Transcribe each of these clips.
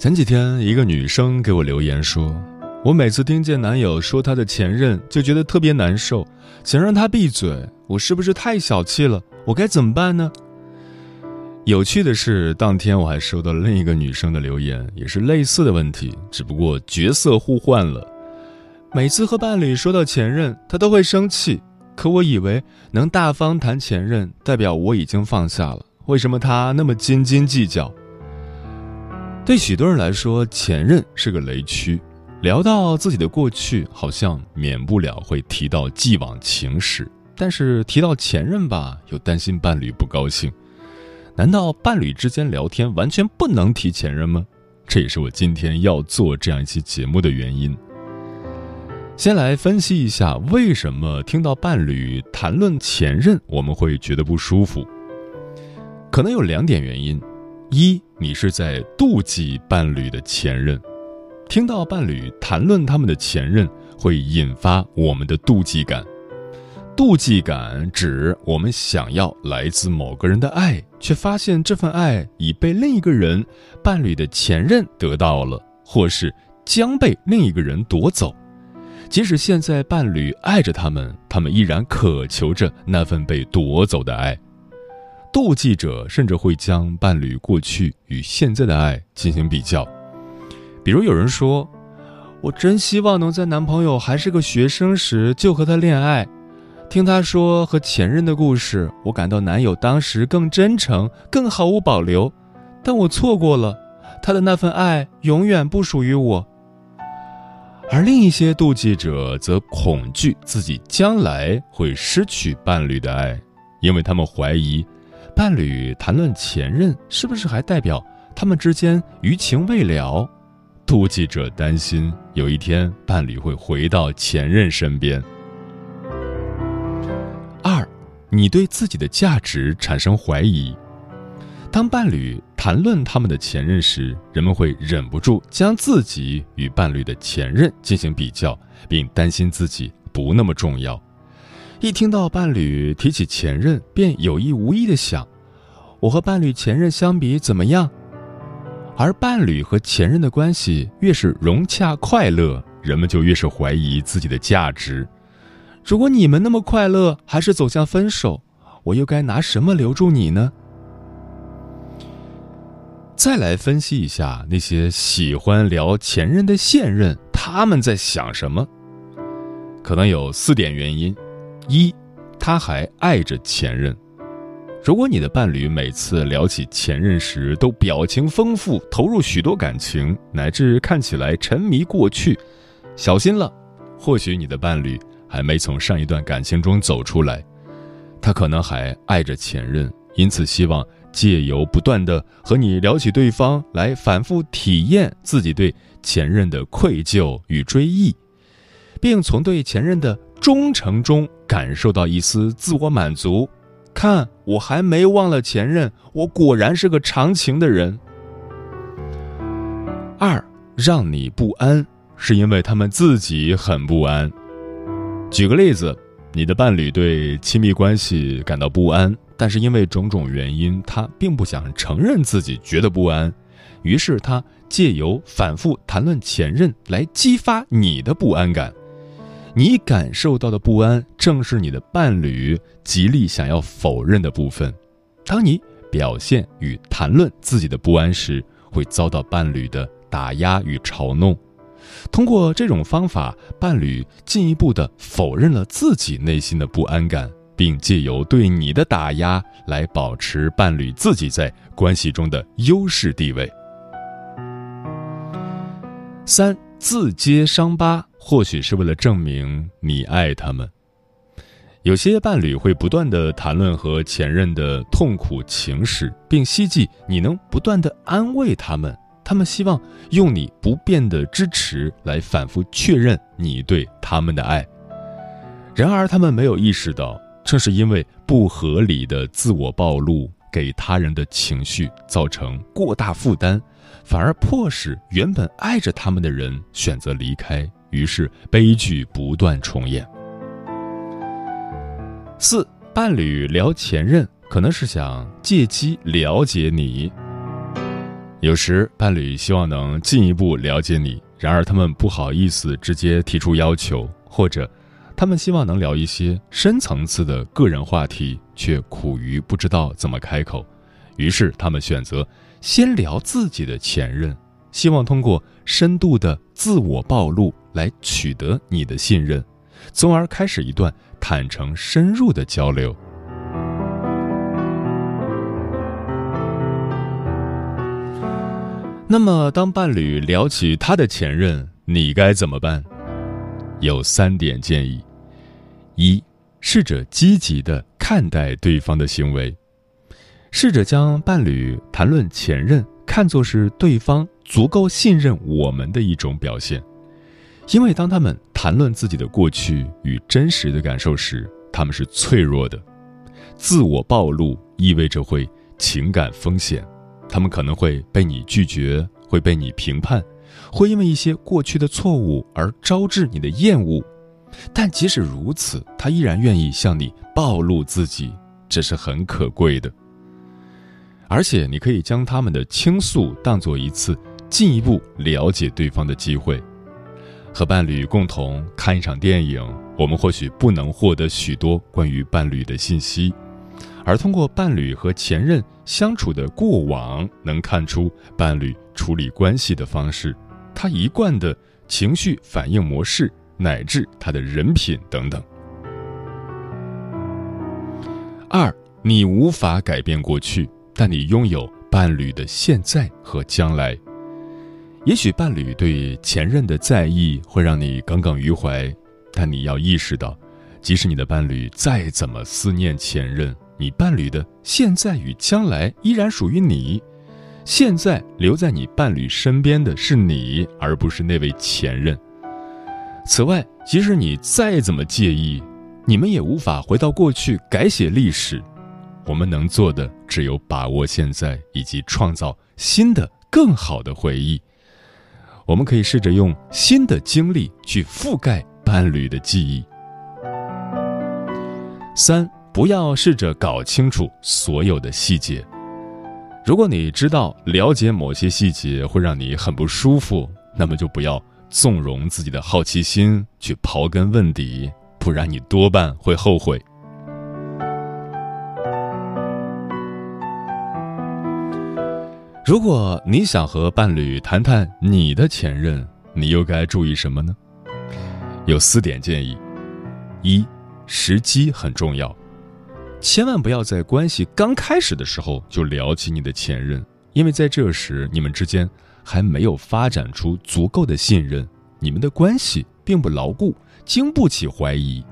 前几天，一个女生给我留言说：“我每次听见男友说他的前任，就觉得特别难受，想让他闭嘴。我是不是太小气了？我该怎么办呢？”有趣的是，当天我还收到了另一个女生的留言，也是类似的问题，只不过角色互换了。每次和伴侣说到前任，他都会生气。可我以为能大方谈前任，代表我已经放下了，为什么他那么斤斤计较？对许多人来说，前任是个雷区。聊到自己的过去，好像免不了会提到既往情史；但是提到前任吧，又担心伴侣不高兴。难道伴侣之间聊天完全不能提前任吗？这也是我今天要做这样一期节目的原因。先来分析一下，为什么听到伴侣谈论前任，我们会觉得不舒服？可能有两点原因。一，你是在妒忌伴侣的前任，听到伴侣谈论他们的前任，会引发我们的妒忌感。妒忌感指我们想要来自某个人的爱，却发现这份爱已被另一个人伴侣的前任得到了，或是将被另一个人夺走。即使现在伴侣爱着他们，他们依然渴求着那份被夺走的爱。妒忌者甚至会将伴侣过去与现在的爱进行比较，比如有人说：“我真希望能在男朋友还是个学生时就和他恋爱。”听他说和前任的故事，我感到男友当时更真诚、更毫无保留，但我错过了他的那份爱，永远不属于我。而另一些妒忌者则恐惧自己将来会失去伴侣的爱，因为他们怀疑。伴侣谈论前任，是不是还代表他们之间余情未了？妒忌者担心有一天伴侣会回到前任身边。二，你对自己的价值产生怀疑。当伴侣谈论他们的前任时，人们会忍不住将自己与伴侣的前任进行比较，并担心自己不那么重要。一听到伴侣提起前任，便有意无意的想：我和伴侣前任相比怎么样？而伴侣和前任的关系越是融洽快乐，人们就越是怀疑自己的价值。如果你们那么快乐，还是走向分手，我又该拿什么留住你呢？再来分析一下那些喜欢聊前任的现任，他们在想什么？可能有四点原因。一，他还爱着前任。如果你的伴侣每次聊起前任时都表情丰富，投入许多感情，乃至看起来沉迷过去，小心了，或许你的伴侣还没从上一段感情中走出来，他可能还爱着前任，因此希望借由不断的和你聊起对方，来反复体验自己对前任的愧疚与追忆，并从对前任的。忠诚中感受到一丝自我满足，看我还没忘了前任，我果然是个长情的人。二让你不安，是因为他们自己很不安。举个例子，你的伴侣对亲密关系感到不安，但是因为种种原因，他并不想承认自己觉得不安，于是他借由反复谈论前任来激发你的不安感。你感受到的不安，正是你的伴侣极力想要否认的部分。当你表现与谈论自己的不安时，会遭到伴侣的打压与嘲弄。通过这种方法，伴侣进一步的否认了自己内心的不安感，并借由对你的打压来保持伴侣自己在关系中的优势地位。三自揭伤疤，或许是为了证明你爱他们。有些伴侣会不断的谈论和前任的痛苦情史，并希冀你能不断的安慰他们。他们希望用你不变的支持来反复确认你对他们的爱。然而，他们没有意识到，正是因为不合理的自我暴露，给他人的情绪造成过大负担，反而迫使原本爱着他们的人选择离开，于是悲剧不断重演。四伴侣聊前任，可能是想借机了解你。有时伴侣希望能进一步了解你，然而他们不好意思直接提出要求，或者他们希望能聊一些深层次的个人话题，却苦于不知道怎么开口，于是他们选择先聊自己的前任，希望通过深度的自我暴露来取得你的信任，从而开始一段。坦诚深入的交流。那么，当伴侣聊起他的前任，你该怎么办？有三点建议：一、试着积极的看待对方的行为，试着将伴侣谈论前任看作是对方足够信任我们的一种表现。因为当他们谈论自己的过去与真实的感受时，他们是脆弱的。自我暴露意味着会情感风险，他们可能会被你拒绝，会被你评判，会因为一些过去的错误而招致你的厌恶。但即使如此，他依然愿意向你暴露自己，这是很可贵的。而且，你可以将他们的倾诉当做一次进一步了解对方的机会。和伴侣共同看一场电影，我们或许不能获得许多关于伴侣的信息，而通过伴侣和前任相处的过往，能看出伴侣处理关系的方式，他一贯的情绪反应模式，乃至他的人品等等。二，你无法改变过去，但你拥有伴侣的现在和将来。也许伴侣对前任的在意会让你耿耿于怀，但你要意识到，即使你的伴侣再怎么思念前任，你伴侣的现在与将来依然属于你。现在留在你伴侣身边的是你，而不是那位前任。此外，即使你再怎么介意，你们也无法回到过去改写历史。我们能做的只有把握现在，以及创造新的、更好的回忆。我们可以试着用新的经历去覆盖伴侣的记忆。三，不要试着搞清楚所有的细节。如果你知道了解某些细节会让你很不舒服，那么就不要纵容自己的好奇心去刨根问底，不然你多半会后悔。如果你想和伴侣谈谈你的前任，你又该注意什么呢？有四点建议：一，时机很重要，千万不要在关系刚开始的时候就聊起你的前任，因为在这时你们之间还没有发展出足够的信任，你们的关系并不牢固，经不起怀疑。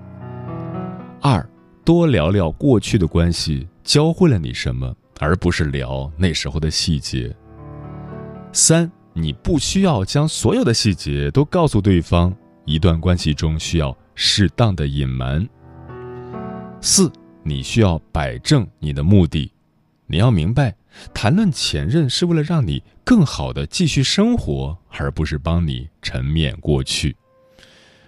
二，多聊聊过去的关系教会了你什么。而不是聊那时候的细节。三，你不需要将所有的细节都告诉对方，一段关系中需要适当的隐瞒。四，你需要摆正你的目的，你要明白，谈论前任是为了让你更好的继续生活，而不是帮你沉湎过去。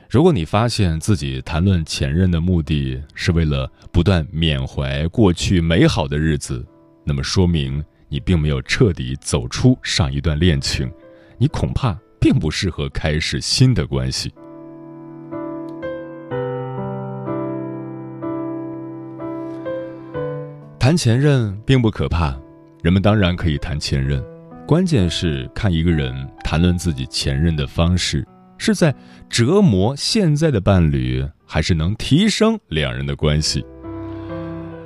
如果你发现自己谈论前任的目的是为了不断缅怀过去美好的日子，那么说明你并没有彻底走出上一段恋情，你恐怕并不适合开始新的关系。谈前任并不可怕，人们当然可以谈前任，关键是看一个人谈论自己前任的方式，是在折磨现在的伴侣，还是能提升两人的关系。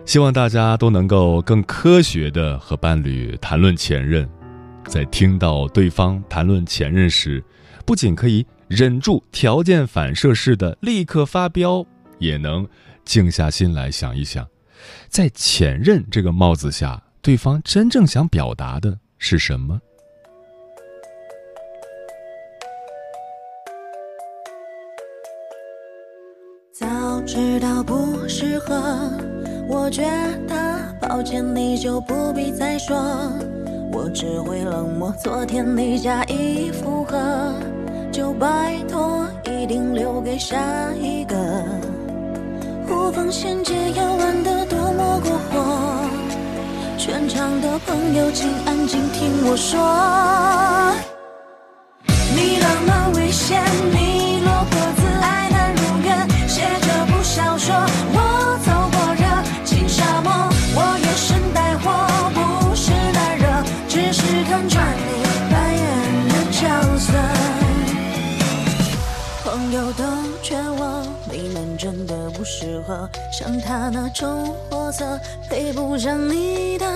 希望大家都能够更科学的和伴侣谈论前任，在听到对方谈论前任时，不仅可以忍住条件反射式的立刻发飙，也能静下心来想一想，在前任这个帽子下，对方真正想表达的是什么。早知道不适合。我觉得抱歉，你就不必再说，我只会冷漠。昨天你假意附和，就拜托一定留给下一个。无缝衔接要玩得多么过火，全场的朋友请安静听我说，你浪漫危险，你像他那种货色，配不上你的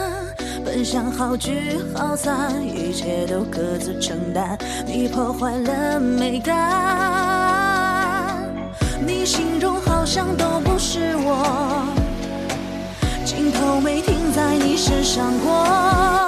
本想，好聚好散，一切都各自承担。你破坏了美感，你心中好像都不是我，镜头没停在你身上过。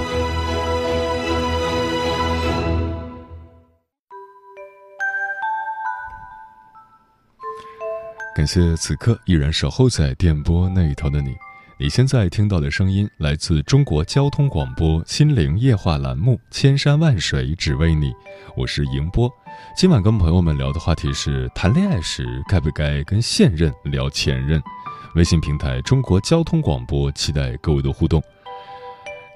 感谢此刻依然守候在电波那一头的你。你现在听到的声音来自中国交通广播《心灵夜话》栏目《千山万水只为你》，我是迎波。今晚跟朋友们聊的话题是：谈恋爱时该不该跟现任聊前任？微信平台中国交通广播，期待各位的互动。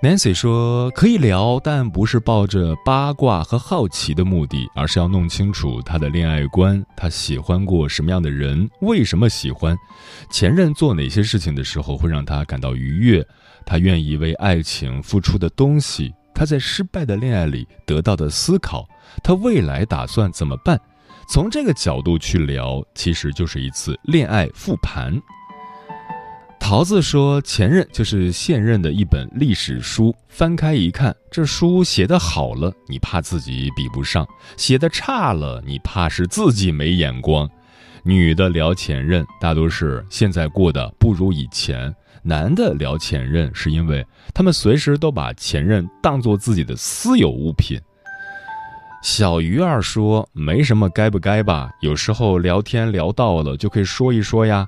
Nancy 说：“可以聊，但不是抱着八卦和好奇的目的，而是要弄清楚他的恋爱观，他喜欢过什么样的人，为什么喜欢，前任做哪些事情的时候会让他感到愉悦，他愿意为爱情付出的东西，他在失败的恋爱里得到的思考，他未来打算怎么办？从这个角度去聊，其实就是一次恋爱复盘。”桃子说：“前任就是现任的一本历史书，翻开一看，这书写的好了，你怕自己比不上；写的差了，你怕是自己没眼光。女的聊前任，大多是现在过得不如以前；男的聊前任，是因为他们随时都把前任当做自己的私有物品。”小鱼儿说：“没什么该不该吧，有时候聊天聊到了，就可以说一说呀。”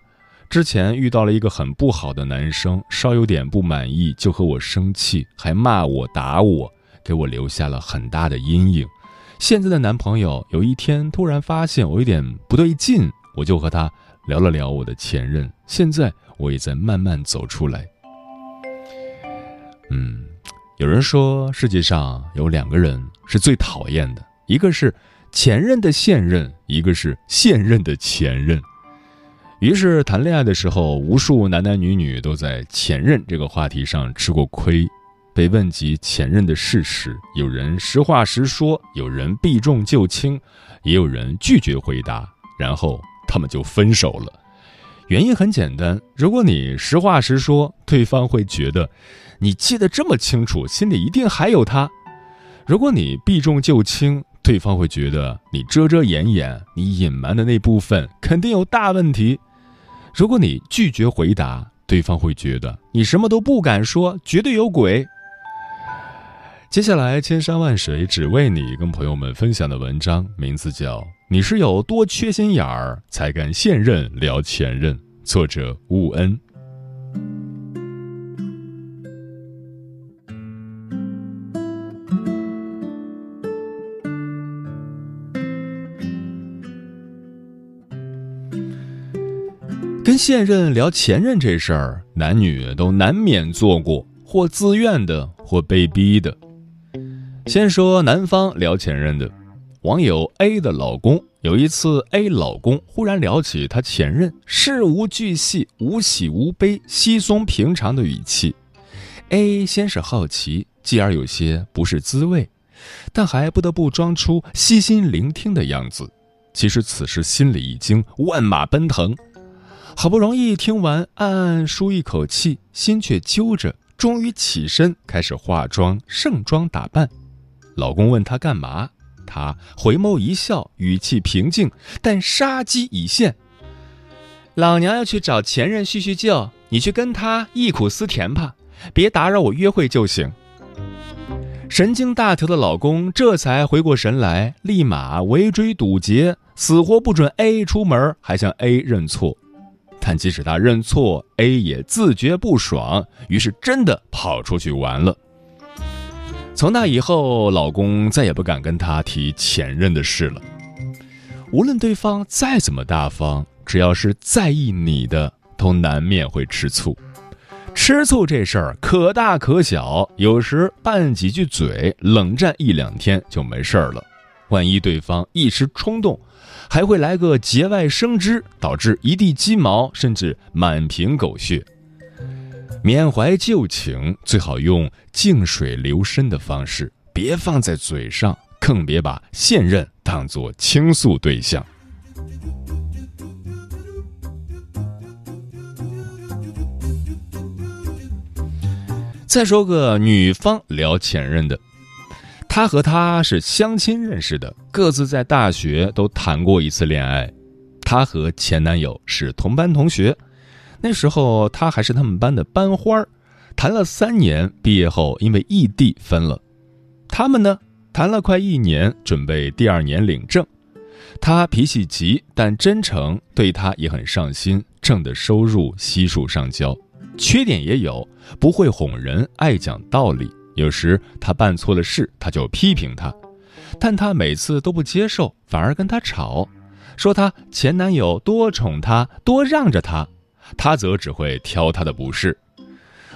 之前遇到了一个很不好的男生，稍有点不满意就和我生气，还骂我打我，给我留下了很大的阴影。现在的男朋友有一天突然发现我有点不对劲，我就和他聊了聊我的前任。现在我也在慢慢走出来。嗯，有人说世界上有两个人是最讨厌的，一个是前任的现任，一个是现任的前任。于是谈恋爱的时候，无数男男女女都在前任这个话题上吃过亏。被问及前任的事实，有人实话实说，有人避重就轻，也有人拒绝回答，然后他们就分手了。原因很简单，如果你实话实说，对方会觉得你记得这么清楚，心里一定还有他；如果你避重就轻，对方会觉得你遮遮掩掩，你隐瞒的那部分肯定有大问题；如果你拒绝回答，对方会觉得你什么都不敢说，绝对有鬼。接下来，千山万水只为你，跟朋友们分享的文章名字叫《你是有多缺心眼儿才敢现任聊前任》，作者吴恩。现任聊前任这事儿，男女都难免做过，或自愿的，或被逼的。先说男方聊前任的，网友 A 的老公有一次，A 老公忽然聊起他前任，事无巨细、无喜无悲、稀松平常的语气。A 先是好奇，继而有些不是滋味，但还不得不装出悉心聆听的样子。其实此时心里已经万马奔腾，好不容易听完，暗暗舒一口气，心却揪着，终于起身开始化妆、盛装打扮。老公问她干嘛，她回眸一笑，语气平静，但杀机已现。老娘要去找前任叙叙旧，你去跟他忆苦思甜吧，别打扰我约会就行。神经大条的老公这才回过神来，立马围追堵截，死活不准 A 出门，还向 A 认错。但即使他认错，A 也自觉不爽，于是真的跑出去玩了。从那以后，老公再也不敢跟他提前任的事了。无论对方再怎么大方，只要是在意你的，都难免会吃醋。吃醋这事儿可大可小，有时拌几句嘴，冷战一两天就没事儿了。万一对方一时冲动，还会来个节外生枝，导致一地鸡毛，甚至满屏狗血。缅怀旧情，最好用静水流深的方式，别放在嘴上，更别把现任当作倾诉对象。再说个女方聊前任的，她和他是相亲认识的，各自在大学都谈过一次恋爱，她和前男友是同班同学。那时候他还是他们班的班花儿，谈了三年，毕业后因为异地分了。他们呢，谈了快一年，准备第二年领证。他脾气急，但真诚，对他也很上心，挣的收入悉数上交。缺点也有，不会哄人，爱讲道理。有时他办错了事，他就批评他，但他每次都不接受，反而跟他吵，说他前男友多宠他，多让着他。他则只会挑他的不是，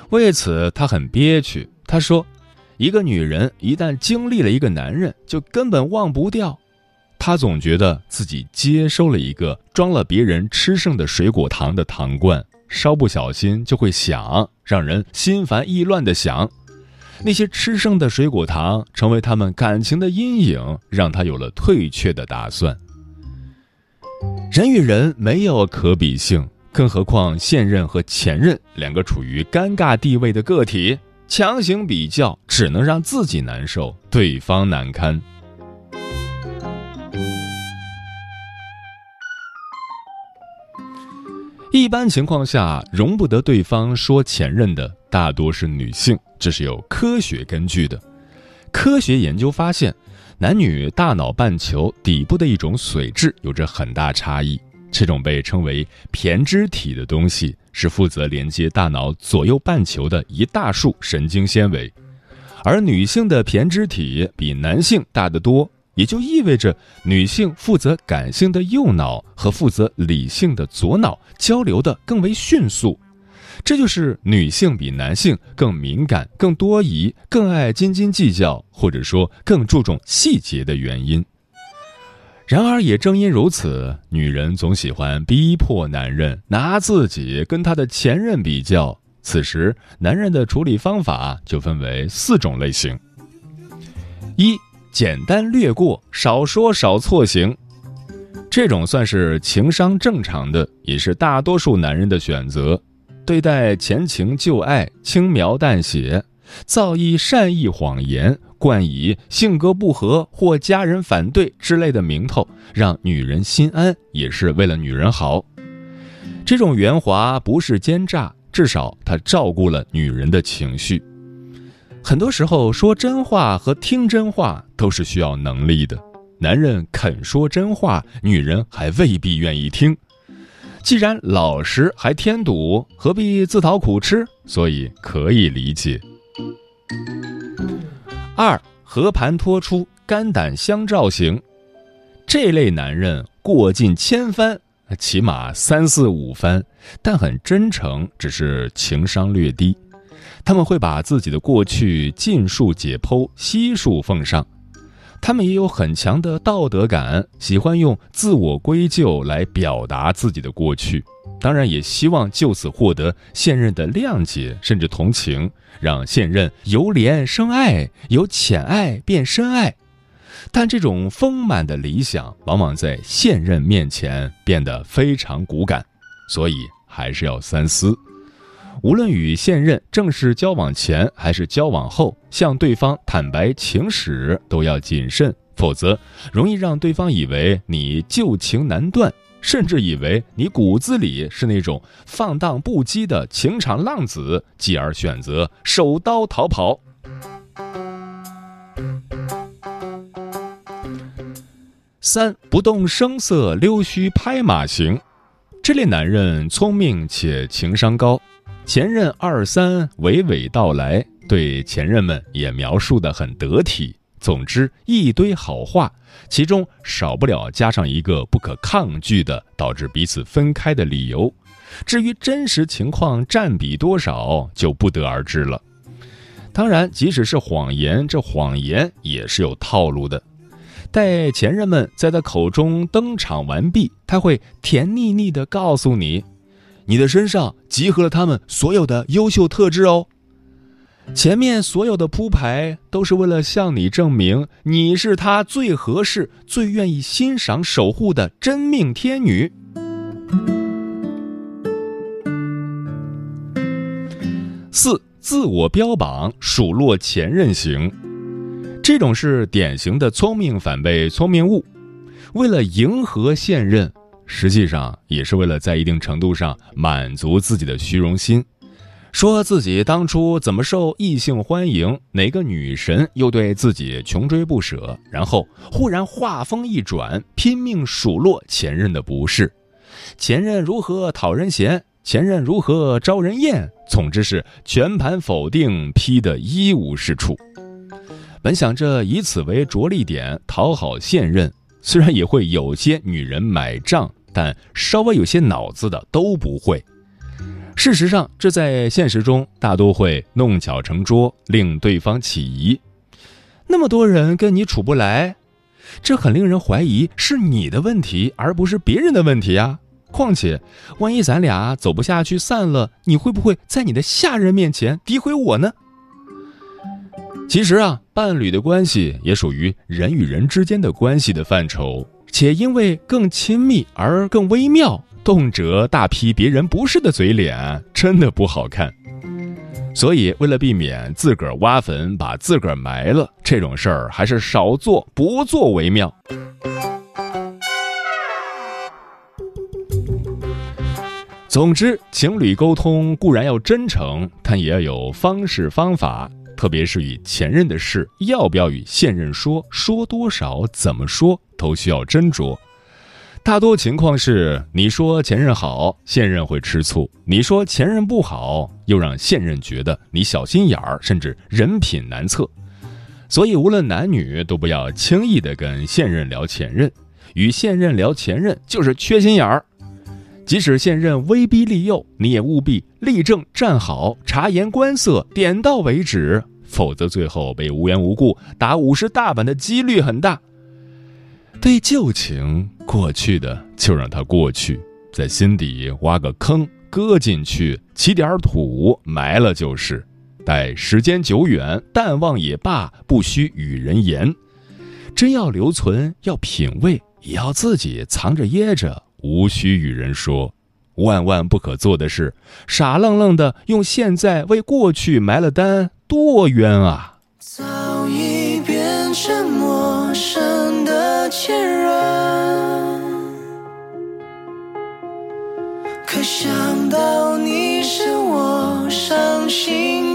为此他很憋屈。他说：“一个女人一旦经历了一个男人，就根本忘不掉。她总觉得自己接收了一个装了别人吃剩的水果糖的糖罐，稍不小心就会响，让人心烦意乱的响。那些吃剩的水果糖成为他们感情的阴影，让他有了退却的打算。人与人没有可比性。”更何况现任和前任两个处于尴尬地位的个体，强行比较只能让自己难受，对方难堪。一般情况下，容不得对方说前任的大多是女性，这是有科学根据的。科学研究发现，男女大脑半球底部的一种髓质有着很大差异。这种被称为胼胝体的东西，是负责连接大脑左右半球的一大束神经纤维，而女性的胼胝体比男性大得多，也就意味着女性负责感性的右脑和负责理性的左脑交流的更为迅速，这就是女性比男性更敏感、更多疑、更爱斤斤计较，或者说更注重细节的原因。然而，也正因如此，女人总喜欢逼迫男人拿自己跟他的前任比较，此时男人的处理方法就分为四种类型：一、简单略过，少说少错行。这种算是情商正常的，也是大多数男人的选择。对待前情旧爱，轻描淡写，造诣善意谎言，冠以性格不合或家人反对之类的名头，让女人心安，也是为了女人好。这种圆滑不是奸诈，至少他照顾了女人的情绪。很多时候，说真话和听真话都是需要能力的。男人肯说真话，女人还未必愿意听。既然老实还添堵，何必自讨苦吃？所以可以理解。二和盘托出，肝胆相照型，这类男人过尽千帆，起码三四五番，但很真诚，只是情商略低。他们会把自己的过去尽数解剖，悉数奉上。他们也有很强的道德感，喜欢用自我归咎来表达自己的过去，当然也希望就此获得现任的谅解甚至同情，让现任由怜生爱，由浅爱变深爱。但这种丰满的理想，往往在现任面前变得非常骨感，所以还是要三思。无论与现任正式交往前还是交往后，向对方坦白情史都要谨慎，否则容易让对方以为你旧情难断，甚至以为你骨子里是那种放荡不羁的情场浪子，继而选择手刀逃跑。三不动声色溜须拍马型，这类男人聪明且情商高。前任二三娓娓道来，对前任们也描述的很得体。总之一堆好话，其中少不了加上一个不可抗拒的导致彼此分开的理由。至于真实情况占比多少，就不得而知了。当然，即使是谎言，这谎言也是有套路的。待前任们在他口中登场完毕，他会甜腻腻的告诉你。你的身上集合了他们所有的优秀特质哦。前面所有的铺排都是为了向你证明你是他最合适、最愿意欣赏、守护的真命天女。四、自我标榜数落前任型，这种是典型的聪明反被聪明误，为了迎合现任。实际上也是为了在一定程度上满足自己的虚荣心，说自己当初怎么受异性欢迎，哪个女神又对自己穷追不舍，然后忽然话锋一转，拼命数落前任的不是，前任如何讨人嫌，前任如何招人厌，总之是全盘否定，批得一无是处。本想着以此为着力点讨好现任，虽然也会有些女人买账。但稍微有些脑子的都不会。事实上，这在现实中大多会弄巧成拙，令对方起疑。那么多人跟你处不来，这很令人怀疑是你的问题，而不是别人的问题啊！况且，万一咱俩走不下去散了，你会不会在你的下人面前诋毁我呢？其实啊，伴侣的关系也属于人与人之间的关系的范畴。且因为更亲密而更微妙，动辄大批别人不是的嘴脸，真的不好看。所以，为了避免自个儿挖坟把自个儿埋了，这种事儿还是少做不做为妙。总之，情侣沟通固然要真诚，但也要有方式方法。特别是与前任的事，要不要与现任说？说多少？怎么说？都需要斟酌。大多情况是，你说前任好，现任会吃醋；你说前任不好，又让现任觉得你小心眼儿，甚至人品难测。所以，无论男女，都不要轻易的跟现任聊前任。与现任聊前任，就是缺心眼儿。即使现任威逼利诱，你也务必立正站好，察言观色，点到为止。否则，最后被无缘无故打五十大板的几率很大。对旧情，过去的就让它过去，在心底挖个坑，搁进去，起点土埋了就是。待时间久远，淡忘也罢，不须与人言。真要留存，要品味，也要自己藏着掖着，无需与人说。万万不可做的事，傻愣愣的用现在为过去埋了单，多冤啊！早已变成陌生的前任，可想到你是我伤心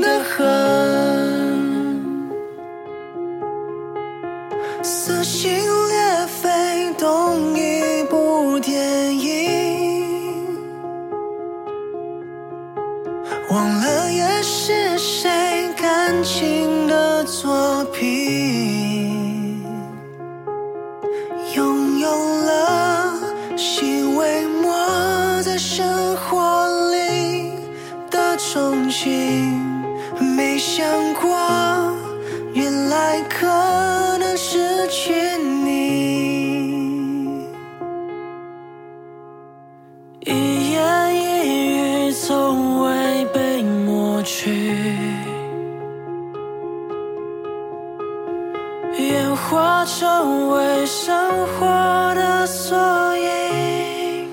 演化成为生活的缩影，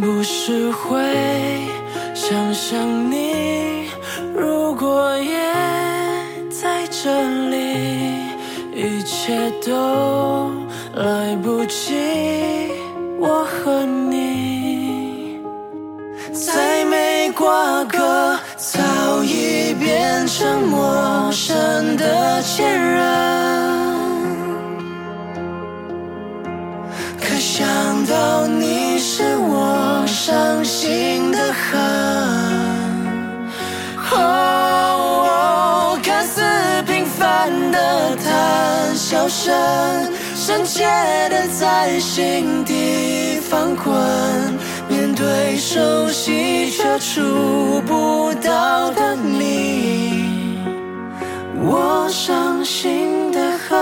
不是会想象你，如果也在这里，一切都来不及，我和你，变成陌生的前任，可想到你是我伤心的恨。哦，看似平凡的谈笑声，深切的在心底翻滚。面对熟悉却触不到的你，我伤心的很。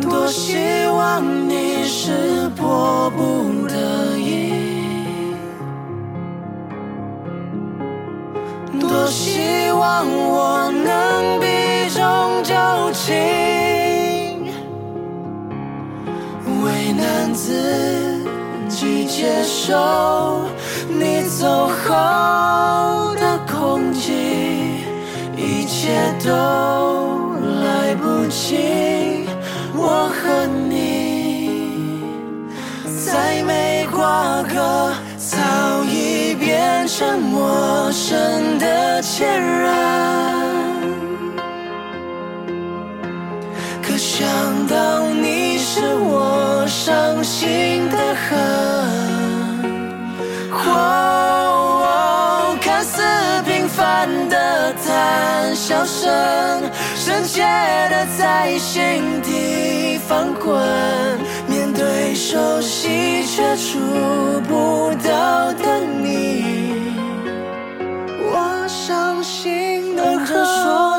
多希望你是迫不得已，多希望我。情，为难自己接受你走后的空寂，一切都来不及。我和你再没瓜葛，早已变成陌生的前任。伤心的恨，哦，看似平凡的谈笑声，深切的在心底翻滚。面对熟悉却触不到的你，我伤心的很。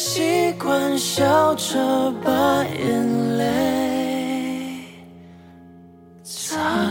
习惯笑着把眼泪擦